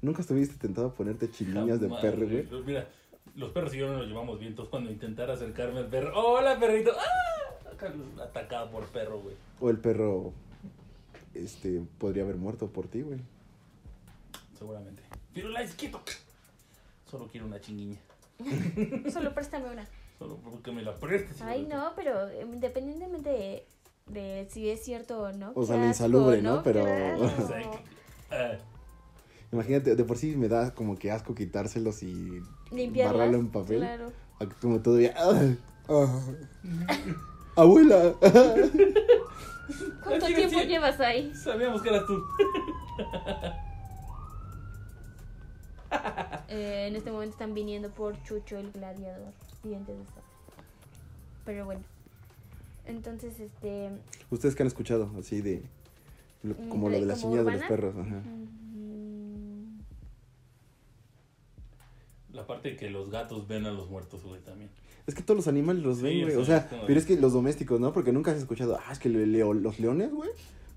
¿Nunca estuviste tentado a ponerte chinguillas de perro, güey? Mira, los perros y yo no nos llevamos bien. Entonces, cuando intentara acercarme al perro, ¡Hola, perrito! ¡Ah! Atacado por perro, güey. O el perro, este, podría haber muerto por ti, güey. Seguramente. Pero la quieto. Solo quiero una chinguiña. Solo préstame una. Solo porque me la prestes. Ay, no, pero eh, independientemente de, de si es cierto o no. O sea, lo asco, insalubre, ¿no? Pero- Claro. Ah, Imagínate, de por sí me da como que asco quitárselos y Limpiarlas. barrarlo en papel. Claro. Aquí Como todavía. ¡ah! ¡ah! ¡Abuela! ¿Cuánto tiempo sí. llevas ahí? sabíamos que eras tú. Eh, en este momento están viniendo por Chucho el gladiador. Dientes de sable. Pero bueno. Entonces, este. ¿Ustedes qué han escuchado? Así de. lo- Mm, como lo de- las señas de los perros. Ajá. mm, La parte de que los gatos ven a los muertos, güey, también. Es que todos los animales los Sí, ven, güey. o sea, pero es que los domésticos, ¿no? Porque nunca has escuchado. Ah, es que le- los leones, güey.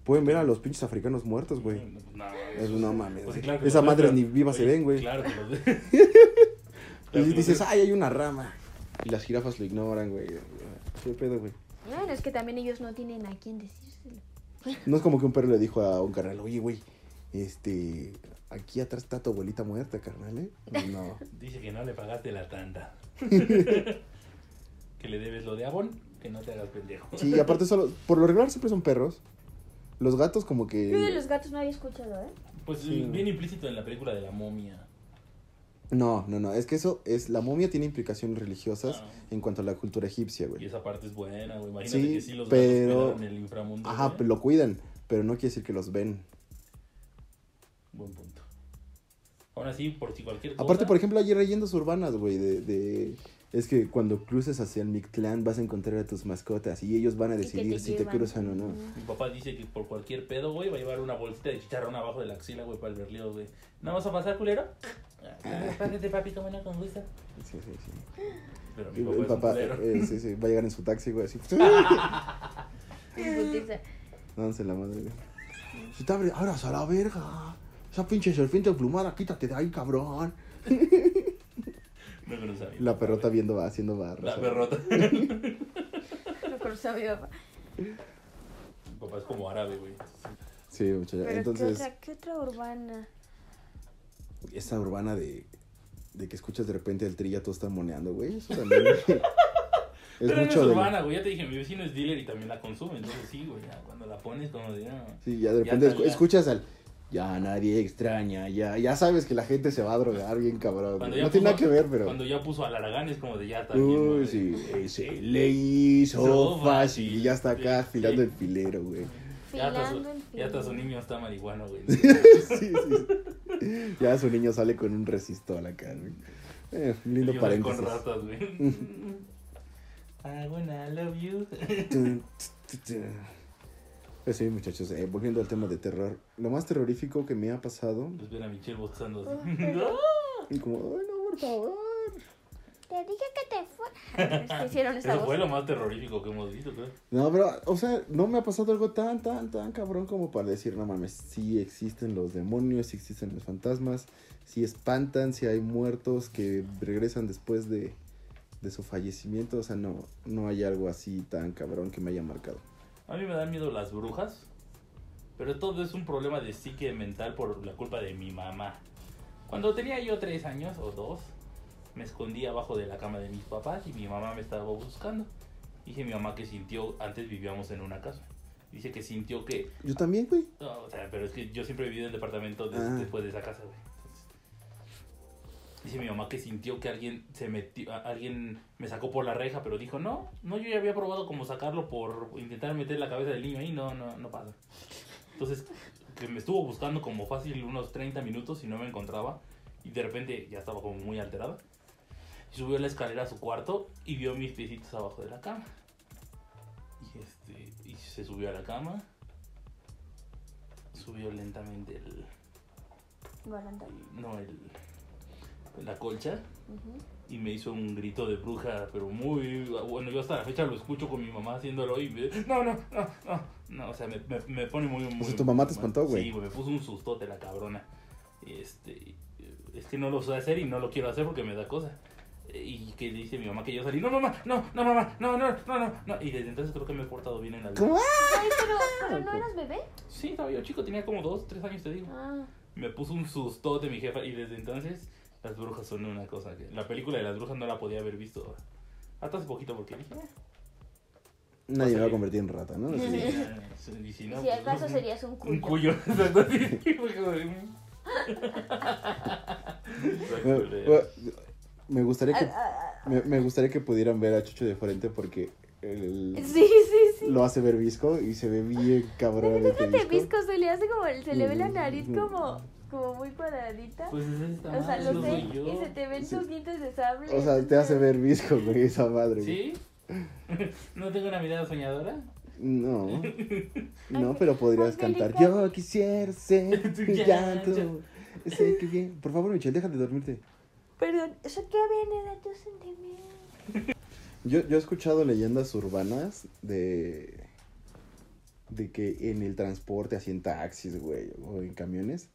Pueden ver a los pinches africanos muertos, güey. No, Es no mames. Pues claro que Esa los madre ven, ni viva se ven, güey. Claro que los ven. y que dices, ay, hay una rama. Y las jirafas lo ignoran, güey. ¿Qué pedo, güey? Bueno, es que también ellos no tienen a quién decírselo. No es como que un perro le dijo a un carnal, oye, güey, este, aquí atrás está tu abuelita muerta, carnal, ¿eh? No. Dice que no le pagaste la tanda. que le debes lo de Avon, que no te hagas pendejo. Sí, aparte solo, por lo regular siempre son perros. Los gatos como que... Yo de los gatos no había escuchado, ¿eh? Pues Sí. bien implícito en la película de la momia. No, no, no, es que eso es, la momia tiene implicaciones religiosas Ah. en cuanto a la cultura egipcia, Y güey. esa parte es buena, güey. Imagínate Sí, que sí los pero- cuidaron el inframundo. Ajá, güey. pero lo cuidan, pero no quiere decir que los ven. Buen punto. Aún así, por si cualquier cosa. Aparte, por ejemplo, hay leyendas urbanas, güey, de, de... Es que cuando cruces hacia el Mictlán vas a encontrar a tus mascotas y ellos van a Y decidir si te cruzan o no. Mi papá dice que por cualquier pedo, güey, va a llevar una bolsita de chicharrón abajo de la axila, güey, para el berleo, güey. ¿No vas a pasar, culero? Ah, Pásate, papi, como no con gusto. Sí, sí, sí. Pero mi papá, el papá, eh, sí, sí, va a llegar en su taxi, güey, así. Dándose la madre, güey. Si te abre, abras a la verga. esa pinche serpiente plumada, quítate de ahí, cabrón. No lo sabía. La perrota viendo, haciendo barras. La ¿sabes? perrota. Lo conocí a mi papá. Mi papá es como árabe, güey. Sí, muchacha. Pero Entonces, ¿qué, otra, ¿qué otra urbana? Esa urbana de, de que escuchas de repente el trilla todo está moneando, güey. Eso también. es Pero no es mucho de. urbana, güey. Ya te dije, mi vecino es dealer y también la consume. Entonces sí, güey. Ya cuando la pones, como de. ah. Sí, ya de repente está, escu- ya. escuchas al. Ya nadie extraña, ya, ya sabes que la gente se va a drogar bien cabrón. Cuando güey. ya No tiene nada que ver, pero. Cuando ya puso al Aragán es como de ya también. Uy, güey. sí, ese le hizo fácil. fácil. Ya está acá Sí. afilando el filero, güey. Ya hasta, Ya hasta su niño está marihuana, güey. Sí, sí. Ya su niño sale con un resistol acá, güey. Eh, lindo yo paréntesis. Con ratas, güey. I wanna love you. Pues sí, muchachos, eh, volviendo al tema de terror. Lo más terrorífico que me ha pasado. Pues ven a Michelle boxando así. Y como, ay, no, por favor. Te dije que te fue. Te hicieron esa Eso voz. fue lo más terrorífico que hemos visto, creo. No, pero, o sea, no me ha pasado algo tan, tan, tan cabrón como para decir, no mames, sí existen los demonios, sí existen los fantasmas, sí espantan, sí hay muertos que regresan después de, de su fallecimiento. O sea, no, no hay algo así tan cabrón que me haya marcado. A mí me dan miedo las brujas. Pero todo es un problema de psique mental por la culpa de mi mamá. Cuando tenía yo tres años o dos, me escondí abajo de la cama de mis papás y mi mamá me estaba buscando. Dije mi mamá que sintió, antes vivíamos en una casa. Dice que sintió que Yo también, güey. No, o sea, pero es que yo siempre he vivido en departamento des- Ah. después de esa casa, güey. Entonces, dice mi mamá que sintió que alguien se metió, alguien me sacó por la reja, pero dijo, no, no, yo ya había probado como sacarlo por intentar meter la cabeza del niño ahí, no, no, no pasa. Entonces, que me estuvo buscando como fácil unos 30 minutos y no me encontraba. Y de repente ya estaba como muy alterada. Y subió la escalera a su cuarto y vio mis piecitos abajo de la cama. Y, este, y se subió a la cama. Subió lentamente el. No, el. La colcha. Ujú. Y me hizo un grito de bruja, pero muy. Bueno, yo hasta la fecha lo escucho con mi mamá haciéndolo y me. No, no, no, no. No, o sea, me, me, me pone muy. muy sea, tu mamá te espantó, güey. Sí, güey, me puso un sustote la cabrona. Este. Es que no lo sé hacer y no lo quiero hacer porque me da cosa. Y que dice mi mamá que yo salí, no mamá, no, no mamá, no, no, no, no, no. Y desde entonces creo que me he portado bien en la vida. ¿Cómo? Ay, pero, pero no eras bebé. Sí, estaba yo chico, tenía como dos, tres años te digo. Ah, Me puso un sustote mi jefa y desde entonces las brujas son una cosa que... La película de las brujas no la podía haber visto hasta hace poquito porque dije... "Eh". Nadie me va a convertir en rata, ¿no? Sí, y si no, si pues, acaso serías un cuyo. Un cuyo. Exacto, de. Me- gustaría que, Ah, ah, me, me gustaría que pudieran ver a Chucho de frente porque el- ah. Sí, sí, sí. lo hace ver visco y se ve bien cabrón. Fíjate, visco. Se le hace como, se le ve la nariz mm. como, como muy cuadradita. Pues es esta o sea, lo sé, y se te ven Sí. tus dientes de sable. O sea, te hace ver visco, güey, esa madre. ¿Sí? ¿No tengo una mirada soñadora? No, no, pero podrías cantar. Yo quisiera ser Tu llanto. Sé que bien. Por favor, Michelle, deja de dormirte. Perdón, eso que viene de tus sentimientos. Yo, yo he escuchado leyendas urbanas de. de que en el transporte, así en taxis, güey, o en camiones,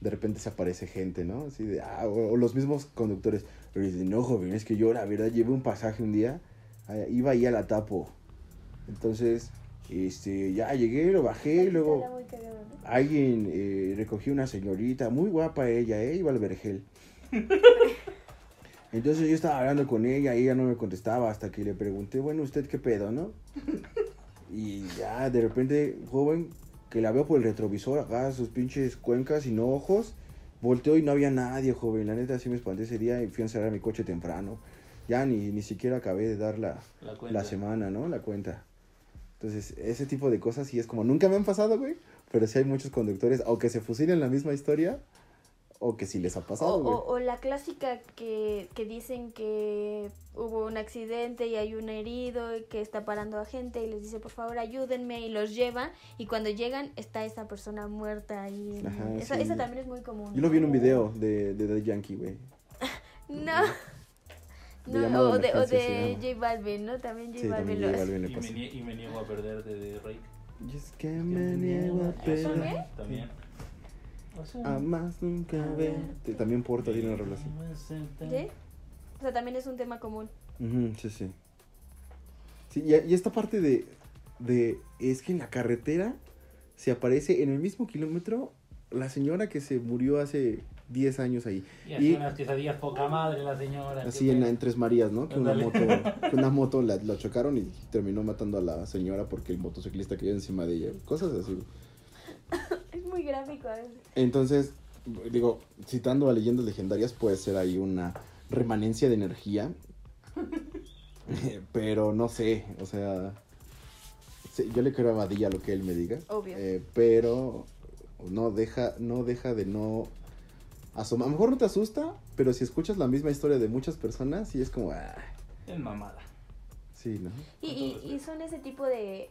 de repente se aparece gente, ¿no? Así de. Ah, o, o los mismos conductores. Pero dicen, no, joven, es que yo, la verdad, llevé un pasaje un día, iba ahí a la tapo. Entonces, este, ya llegué, lo bajé, y luego. Alguien eh, recogió una señorita, muy guapa ella, ¿eh? Iba al vergel. Entonces yo estaba hablando con ella y ella no me contestaba hasta que le pregunté, bueno, ¿usted qué pedo, no? Y ya de repente, joven, que la veo por el retrovisor, acá sus pinches cuencas y no ojos, volteo y no había nadie, joven. La neta sí me espanté ese día y fui a encerrar mi coche temprano. Ya ni, ni siquiera acabé de dar la, La la semana, ¿no? La cuenta. Entonces, ese tipo de cosas sí es como, nunca me han pasado, güey. Pero sí hay muchos conductores, o que se fusilen la misma historia, o que sí les ha pasado, o, o la clásica que, que dicen que hubo un accidente y hay un herido y que está parando a gente y les dice por favor ayúdenme y los lleva y cuando llegan está esa persona muerta y Ajá, esa, sí. esa también es muy común. Yo lo vi en un video de, de Daddy Yankee, güey. No. De No, o de, o de. J Balvin, ¿no? También J Sí, Balvin lo hace. Y me, pasó. nie- y me niego a perderte de Rey. Y es que me niego a ¿También? A más nunca verte. También Porta tiene una relación. ¿Sí? O sea, también es un tema común. Ujú, sí, sí. Sí, y, y esta parte de, de. Es que en la carretera se aparece en el mismo kilómetro la señora que se murió hace 10 años ahí. Y Y- así unas quesadillas poca madre la señora. Así en, en Tres Marías, ¿no? Que una moto, que una moto la, la chocaron y terminó matando a la señora porque el motociclista cayó encima de ella. Cosas así. Muy gráfico a veces. Entonces, digo, citando a leyendas legendarias, puede ser ahí una remanencia de energía. Pero no sé, o sea. sí, yo le creo a Badilla lo que él me diga. Obvio. eh, pero no deja, no deja de no asomar. A lo mejor no te asusta, pero si escuchas la misma historia de muchas personas, sí es como. ah, Es mamada. sí, ¿no? Y, y, y son ese tipo de,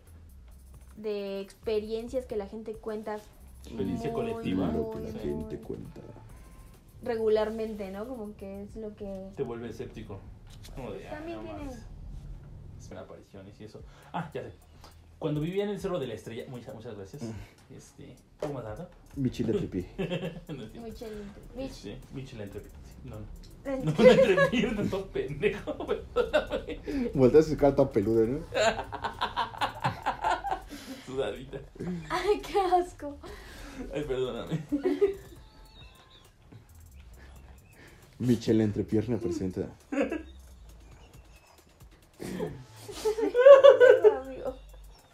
de experiencias que la gente cuenta Experiencia colectiva. Lo que la muy, gente cuenta. regularmente, ¿no? Como que es lo que... Te vuelve escéptico. Como de, ah, También no tiene... Es una apariciones y eso. Ah, ya sé. Cuando vivía en el Cerro de la Estrella, muchas, muchas gracias. Este, ¿Cómo más dado? Mi chile tripi. no entiendo. Michelle, Mich- Este, Michel Entrepierna. No, no. No, no Entrepierna, todo pendejo. perdóname. Volteas su cara toda peluda, ¿no? Sudadita. Ay, qué asco. Ay, perdóname. Michelle Entrepierna presenta.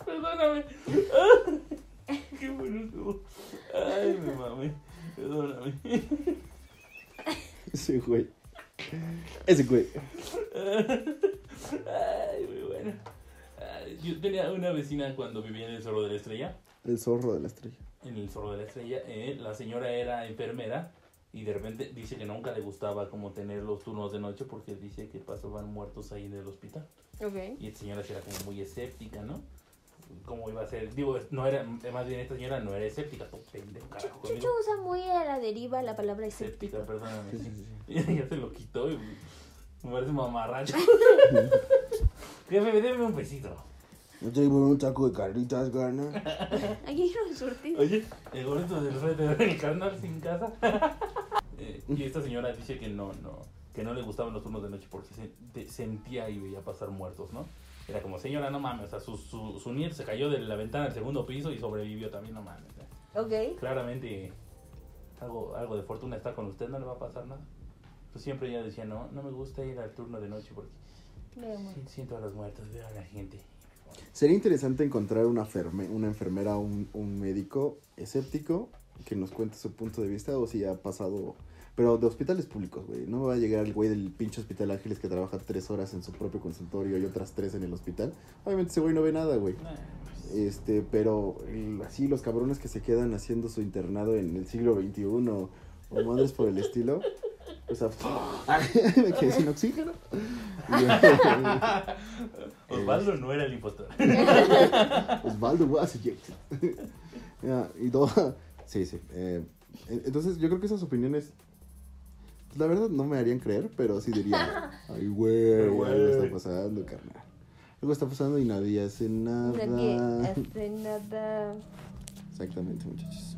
Perdóname. Qué bueno estuvo. Ay, me mame. Perdóname. Ese güey. Ese güey. Ay, muy bueno. Yo tenía una vecina cuando vivía en el Zorro de la Estrella. El zorro de la estrella. En el Zorro de la Estrella, eh, la señora era enfermera y de repente dice que nunca le gustaba como tener los turnos de noche porque dice que pasaban muertos ahí en el hospital. Ok. Y esta señora era como muy escéptica, ¿no? ¿Cómo iba a ser? Digo, no era, más bien esta señora no era escéptica, todo pendejo, carajo. Chucho usa muy a la deriva la palabra Escéptica, escéptico. perdóname. Sí, sí. sí, sí. ya se lo quitó y me parece mamarracho. Jefe, deme un besito. Yo te digo un taco de carnitas, gana. Aquí no un surtido. Oye, el gordito del Red Dead, el carnal sin casa. Eh, y esta señora dice que no, no, que no le gustaban los turnos de noche porque se, te- sentía y veía pasar muertos, ¿no? Era como, señora, no mames, o sea, su, su, su nieto se cayó de la ventana del segundo piso y sobrevivió también, no mames. ¿eh? Ok. Claramente, algo, algo de fortuna está con usted, no le va a pasar nada. Pues siempre ella decía, no, no me gusta ir al turno de noche porque siento a los muertos, veo a la gente. Sería interesante encontrar una, ferme- una enfermera o un, un médico escéptico que nos cuente su punto de vista o si ha pasado. Pero de hospitales públicos, güey. No va a llegar el güey del pinche Hospital Ángeles que trabaja tres horas en su propio consultorio y otras tres en el hospital. Obviamente ese güey no ve nada, güey. Pues, Este, pero el- así los cabrones que se quedan haciendo su internado en el siglo XXI o madres por el estilo. O sea, me quedé sin oxígeno. Osvaldo no era el impostor. Osvaldo was ejected. Y todo. Sí, sí. eh, en- entonces, yo creo que esas opiniones. pues, la verdad no me harían creer, pero sí diría. Ay, güey, algo está pasando, carnal. Algo está pasando y nadie hace Nadie nada. hace nada. Exactamente, muchachos.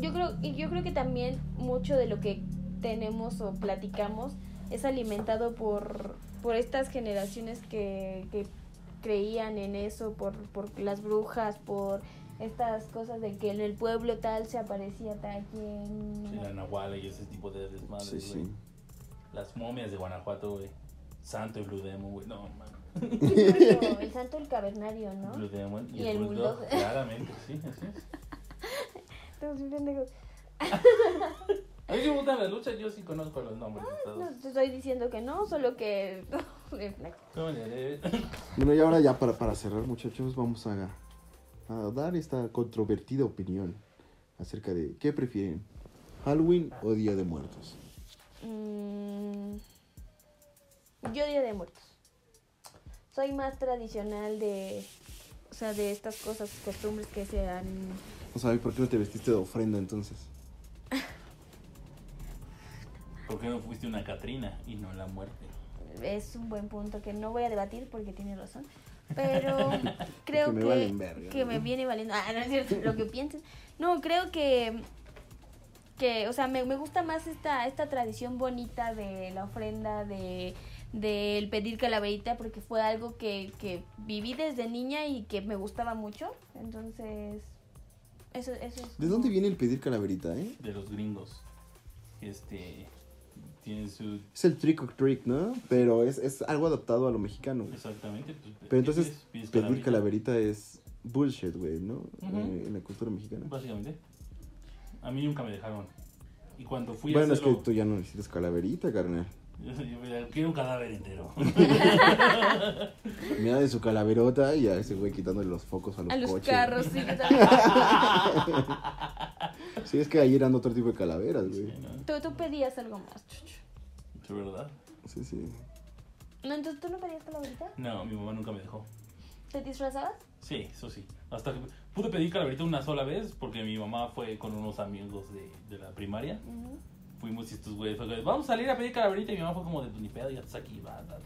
Yo creo, y yo creo que también mucho de lo que tenemos o platicamos es alimentado por, por estas generaciones que, que creían en eso, por, por las brujas, por estas cosas de que en el pueblo tal se aparecía tal quien. Sí, la Nahuala y ese tipo de desmadres, Sí, güey. sí. Las momias de Guanajuato, güey. Santo y Blue Demon, güey. No, man. Bueno, el santo el cavernario, ¿no? Blue Demon y, Y el, el Bulldog. Bulldog. Claramente, sí, así es. Estamos bien pendejos. A mí me gustan las luchas, yo sí conozco los nombres de todos. No te estoy diciendo que no, solo que. ¿Cómo le haré? Bueno, y ahora ya para, para cerrar, muchachos, vamos a, a dar esta controvertida opinión acerca de qué prefieren, Halloween o Día de Muertos. Mm, yo Día de Muertos. Soy más tradicional de. O sea, de estas cosas, costumbres que se han. O sea, ¿y ¿por qué no te vestiste de ofrenda entonces? ¿Por qué no fuiste una Catrina y no la muerte? Es un buen punto que no voy a debatir porque tiene razón. Pero creo Que me que, valen verga, que ¿no? me viene valiendo. Ah, no es cierto, lo que pienses. No, creo que que, o sea, me, me gusta más esta, esta tradición bonita de la ofrenda, de del pedir calaverita, porque fue algo que, que viví desde niña y que me gustaba mucho. Entonces, eso, eso es ¿De dónde viene el pedir calaverita, eh? De los gringos. Este. Su. Es el trick or trick, ¿no? Pero es, es algo adaptado a lo mexicano. güey. Exactamente. pues, Pero entonces, pides- pides pedir calaverita es bullshit, güey, ¿no? Eh, en la cultura mexicana. Básicamente. A mí nunca me dejaron. Y cuando fui Bueno, a es que hacerlo, tú ya no necesitas calaverita, carnal. Yo, yo quiero un cadáver entero. Mira de su calaverota y a ese güey quitándole los focos a los, A los coches. carros, sí. Sí, es que ahí eran otro tipo de calaveras, güey. Sí, ¿no? tú, tú pedías algo más. chucho. ¿De verdad? Sí, sí. No, entonces tú no pedías calaverita. No, mi mamá nunca me dejó. ¿Te disfrazabas? Sí, eso sí. Hasta que pude pedir calaverita una sola vez porque mi mamá fue con unos amigos de, de la primaria. Ujú. Fuimos y estos güeyes fue, vamos a salir a pedir calaverita y mi mamá fue como de "Pues, ni pedo, ya estás aquí, va, date.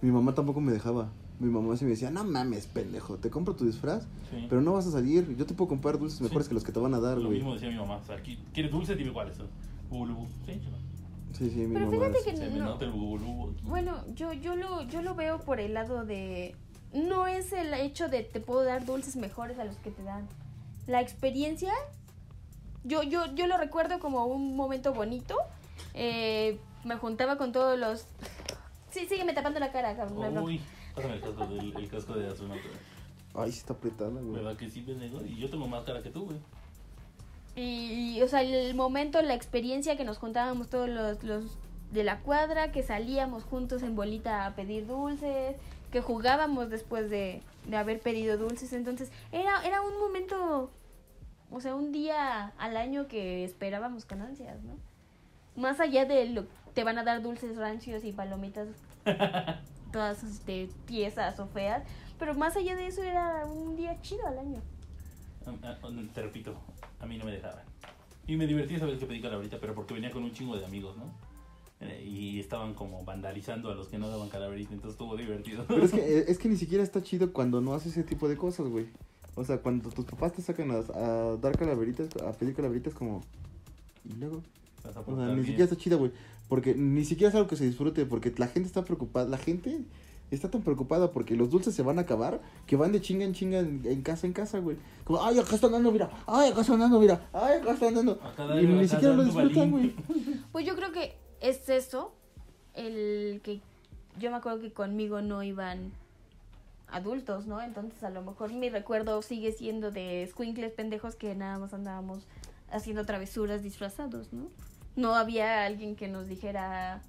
Mi mamá tampoco me dejaba. Mi mamá sí me decía, no mames, pendejo, te compro tu disfraz, Sí. pero no vas a salir. Yo te puedo comprar dulces mejores Sí. que los que te van a dar, Lo güey. mismo decía mi mamá. O sea, ¿quieres dulce? Dime cuáles son. Bubulubu. Sí, chaval. Sí, sí, mi Pero mamá. fíjate es- que no. nota el bubulubu aquí. Bueno, yo, yo, lo, yo lo veo por el lado de... No es el hecho de te puedo dar dulces mejores a los que te dan. La experiencia, yo, yo, yo lo recuerdo como un momento bonito. Eh, me juntaba con todos los... Sí, sígueme tapando la cara, cabrón. Uy, pásame el casco, del, el casco de astronauta. Ay, sí está apretada, güey. ¿Verdad que sí, pendejo? Y yo tengo más cara que tú, güey. Y, y, o sea, el momento, la experiencia que nos juntábamos todos los, los de la cuadra, que salíamos juntos en bolita a pedir dulces, que jugábamos después de, de haber pedido dulces. Entonces, era, era un momento, o sea, un día al año que esperábamos con ansias, ¿no? Más allá de lo te van a dar dulces rancios y palomitas todas este, tiesas o feas, pero más allá de eso era un día chido al año. A- a- Te repito, a mí no me dejaban. Y me divertí esa vez que pedí calaverita, pero porque venía con un chingo de amigos, ¿no? Eh, Y estaban como vandalizando a los que no daban calaverita, entonces estuvo divertido. Pero es que, es que ni siquiera está chido cuando no haces ese tipo de cosas, güey. O sea, cuando tus papás te sacan a, a dar calaveritas, a pedir calaveritas, como. Y luego. Vas a O sea, ni bien. siquiera está chida, güey. Porque ni siquiera es algo que se disfrute, porque la gente está preocupada. La gente está tan preocupada porque los dulces se van a acabar que van de chinga en chinga en, en casa en casa, güey. Como, ay, acá están dando, mira. Ay, acá están dando, mira. Ay, acá están dando. Acá Y ni siquiera lo disfrutan, güey. Pues yo creo que es eso, el que yo me acuerdo que conmigo no iban adultos, ¿no? Entonces a lo mejor mi recuerdo sigue siendo de squinkles pendejos que nada más andábamos haciendo travesuras disfrazados, ¿no? No había alguien que nos dijera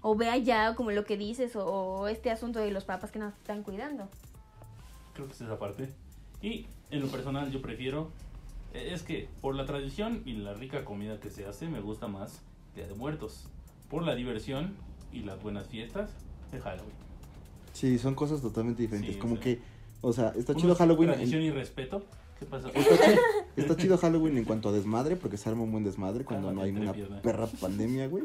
o vea ya como lo que dices o, o este asunto de los papás que nos están cuidando. Creo que es esa parte. Y en lo personal yo prefiero, eh, es que por la tradición y la rica comida que se hace, me gusta más Día de Muertos. Por la diversión y las buenas fiestas de Halloween. Sí, son cosas totalmente diferentes. Sí, como o sea, que, o sea, está chido Halloween. en- Tradición y respeto. ¿Qué pasa? Está chido, está chido Halloween en cuanto a desmadre, porque se arma un buen desmadre cuando Ah, no hay una perra pandemia, güey.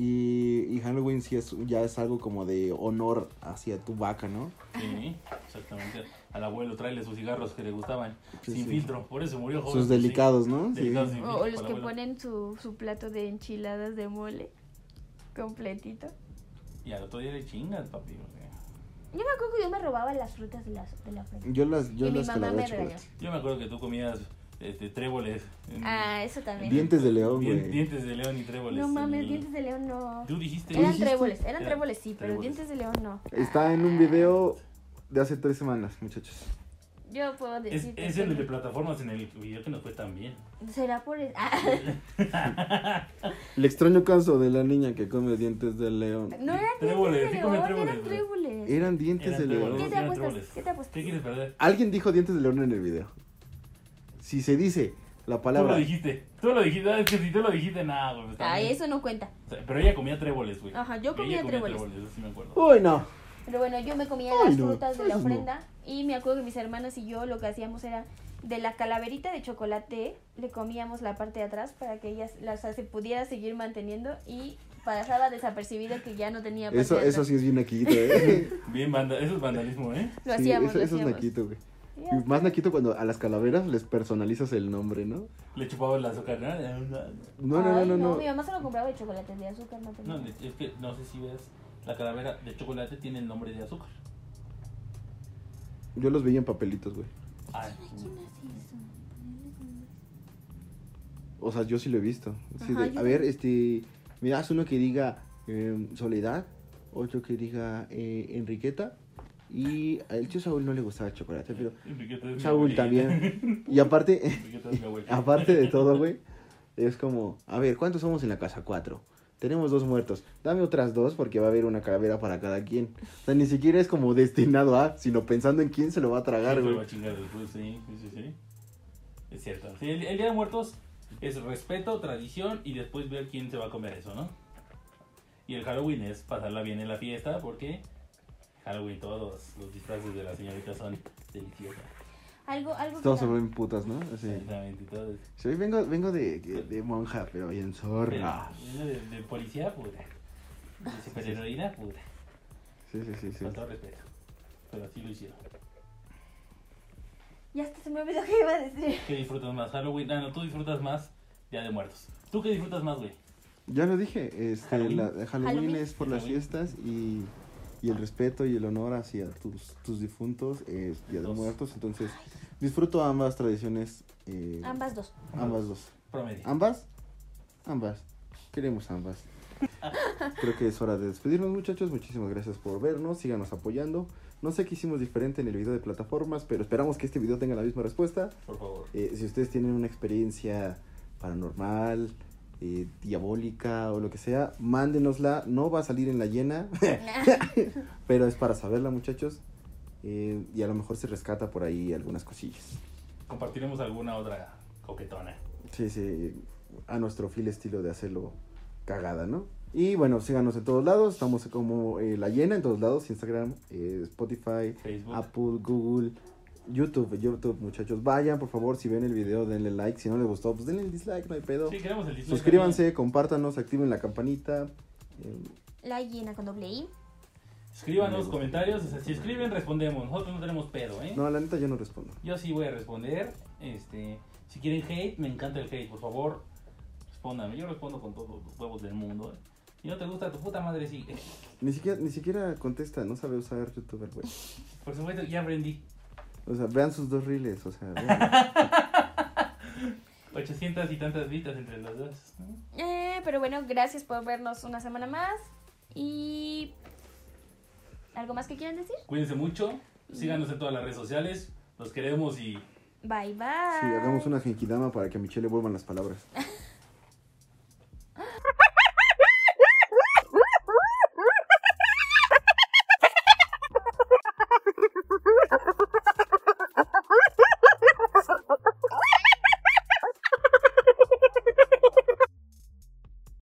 Y, y Halloween sí es, ya es algo como de honor hacia tu vaca, ¿no? Sí, exactamente. Al abuelo tráele sus cigarros que le gustaban. Sí, sin sí. filtro. Por eso murió joven. Sus pues, sí. delicados, ¿no? Sí. Delicados sin O, filtro o los que abuelo. ponen su, su plato de enchiladas de mole completito. Y al otro día le chingas, papi. o sea. Yo me acuerdo que yo me robaba las frutas de, las, de la frente. Yo las, yo Y mi mamá me regañó. Yo me acuerdo que tú comías este, tréboles. Ah, eso también. Dientes de león, Dien- güey. Dientes de león y tréboles. No mames, en- dientes de león no. Tú dijiste. Eran dijiste? tréboles, eran tréboles sí, pero tréboles. dientes de león no. Está en un video de hace tres semanas, muchachos. Yo puedo Es, decir. es el de plataformas en el video que nos fue tan bien. Será por el... Ah, El extraño caso de la niña que come dientes de león. no eran Tréboles, dientes de león, tréboles, eran tréboles. Eran dientes Eran de tréboles, león. ¿Qué te apuestas? tréboles. ¿Qué te apuestas? ¿Qué quieres perder? Alguien dijo dientes de león en el video. Si se dice la Tú lo palabra. dijiste. Tú lo dijiste. Es que si tú lo dijiste, nada, güey. está Ay, bien. eso no cuenta. O sea, pero ella comía tréboles, güey. Ajá, yo Ella comía tréboles. Eso sí me acuerdo. Uy, no. Pero bueno, yo me comía Ay, las no, frutas de la eso no. Y me acuerdo que mis hermanas y yo lo que hacíamos era de la calaverita de chocolate le comíamos la parte de atrás para que ella la- o sea, se pudiera seguir manteniendo y pasaba desapercibido que ya no tenía parte Eso, de eso sí es bien naquito, eh. Bien, banda, eso es vandalismo, ¿eh? Lo Sí, hacíamos, eso, lo eso es naquito, güey. Más naquito cuando a las calaveras les personalizas el nombre, ¿no? Le chupaba el azúcar, ¿no? No, no, no, Ay, no, no. Mi mamá se lo compraba de chocolate, de azúcar no tenía. No, es que no sé si ves, la calavera de chocolate tiene el nombre de azúcar. Yo los veía en papelitos, güey. Ay, O sea, yo sí lo he visto. Sí, Ajá, de- a ver, este, mira, haz uno que diga eh, Soledad, otro que diga eh, Enriqueta. Y al tío Saúl no le gustaba el chocolate, pero Enriqueta es Saúl también. Y aparte, es mi aparte de todo, güey, es como, a ver, ¿cuántos somos en la casa? Cuatro. Tenemos dos muertos. Dame otras dos porque va a haber una calavera para cada quien. O sea, ni siquiera es como destinado a, sino pensando en quién se lo va a tragar, güey. sí, sí, sí, sí. Es cierto. Sí, el, el Día de Muertos es respeto, tradición y después ver quién se va a comer eso, ¿no? Y el Halloween es pasarla bien en la fiesta porque Halloween todos los disfraces de la señorita son deliciosos. Algo, algo Todos se vuelven putas, ¿no? Así. Exactamente, todos. Sí, vengo, vengo de, de monja, pero bien zorra. Pero, De, de policía pura. De superheroína pura. Sí, sí, sí, sí. Con todo respeto. Pero así lo hicieron. Ya hasta se me olvidó que iba a decir. ¿Qué disfrutas más? Halloween. Ah, no, tú disfrutas más Día de Muertos. ¿Tú qué disfrutas más, güey? Ya lo dije, este, Halloween. la- Halloween, Halloween. es por las fiestas y, y el respeto y el honor hacia tus, tus difuntos es Día de. Muertos. Entonces, disfruto ambas tradiciones. eh, Ambas dos. ambas dos. Promedio. ¿Ambas? Ambas. Queremos ambas. Creo que es hora de despedirnos, muchachos. Muchísimas gracias por vernos. Síganos apoyando. No sé qué hicimos diferente en el video de plataformas, pero esperamos que este video tenga la misma respuesta. Por favor. Eh, si ustedes tienen una experiencia paranormal, eh, diabólica o lo que sea, mándenosla. No va a salir en la llena, pero es para saberla, muchachos. Eh, y a lo mejor se rescata por ahí algunas cosillas. Compartiremos alguna otra coquetona. Sí, sí, a nuestro fiel estilo de hacerlo cagada, ¿no? Y bueno, síganos en todos lados. Estamos como eh, La Llena en todos lados: Instagram, eh, Spotify, Facebook. Apple, Google, YouTube. YouTube, muchachos, vayan por favor. Si ven el video, denle like. Si no les gustó, pues denle el dislike, no hay pedo. Sí, queremos el dislike Suscríbanse, compártanos, activen la campanita. Eh, La llena con doble I. también. Escríbanos comentarios. O sea, si escriben, respondemos. Nosotros no tenemos pedo, ¿eh? no, la neta yo no respondo. Yo sí voy a responder. Este, si quieren hate, me encanta el hate, por favor. Respóndame. Yo respondo con todos los huevos del mundo. ¿eh? Si no te gusta tu puta madre, sí. Ni siquiera, ni siquiera contesta, no sabe usar YouTube, el güey. Por supuesto, ya aprendí. O sea, vean sus dos reels, o sea, vean. 800 y tantas vistas entre los dos. ¿no? Eh, pero bueno, gracias por vernos una semana más. Y. ¿Algo más que quieran decir? Cuídense mucho. Síganos en todas las redes sociales. Los queremos y Bye bye. Sí, hagamos una genkidama para que a Michelle le vuelvan las palabras.